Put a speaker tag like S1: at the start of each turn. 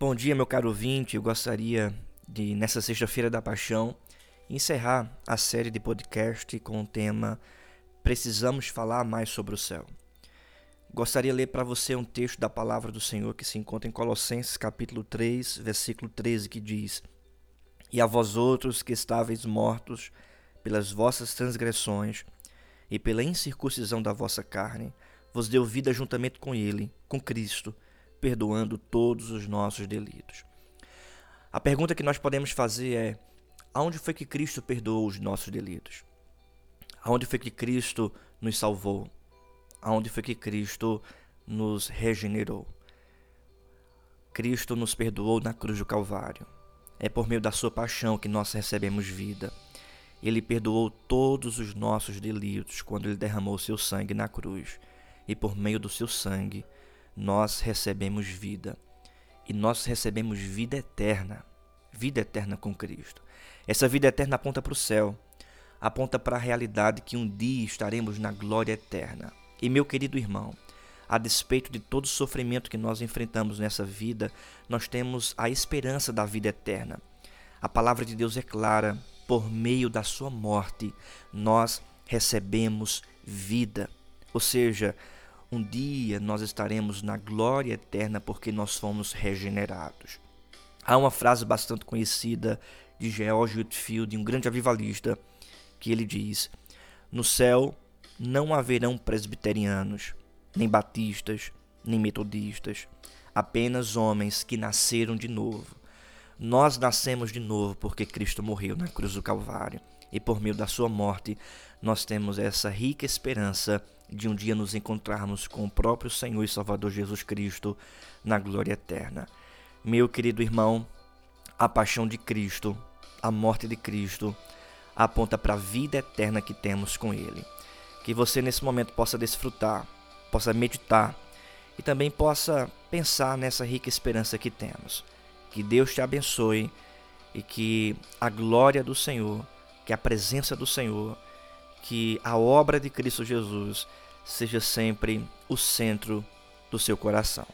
S1: Bom dia, meu caro ouvinte. Eu gostaria de, nessa sexta-feira da Paixão, encerrar a série de podcast com o tema Precisamos falar mais sobre o céu. Gostaria de ler para você um texto da palavra do Senhor que se encontra em Colossenses capítulo 3, versículo 13, que diz: E a vós outros que estáveis mortos pelas vossas transgressões e pela incircuncisão da vossa carne, vos deu vida juntamente com ele, com Cristo, perdoando todos os nossos delitos. A pergunta que nós podemos fazer é: aonde foi que Cristo perdoou os nossos delitos? Aonde foi que Cristo nos salvou? Aonde foi que Cristo nos regenerou? Cristo nos perdoou na cruz do Calvário. É por meio da sua paixão que nós recebemos vida. Ele perdoou todos os nossos delitos quando ele derramou seu sangue na cruz. E por meio do seu sangue, nós recebemos vida. E nós recebemos vida eterna. Vida eterna com Cristo. Essa vida eterna aponta para o céu, aponta para a realidade que um dia estaremos na glória eterna. E meu querido irmão, a despeito de todo o sofrimento que nós enfrentamos nessa vida, nós temos a esperança da vida eterna. A palavra de Deus é clara: por meio da sua morte, nós recebemos vida. Ou seja, um dia nós estaremos na glória eterna porque nós fomos regenerados. Há uma frase bastante conhecida de George Whitfield, um grande avivalista, que ele diz: No céu não haverão presbiterianos, nem batistas, nem metodistas, apenas homens que nasceram de novo. Nós nascemos de novo porque Cristo morreu na cruz do Calvário e por meio da sua morte nós temos essa rica esperança de um dia nos encontrarmos com o próprio Senhor e Salvador Jesus Cristo na glória eterna. Meu querido irmão, a paixão de Cristo, a morte de Cristo, aponta para a vida eterna que temos com Ele. Que você nesse momento possa desfrutar, possa meditar e também possa pensar nessa rica esperança que temos. Que Deus te abençoe e que a glória do Senhor, que a presença do Senhor que a obra de Cristo Jesus seja sempre o centro do seu coração.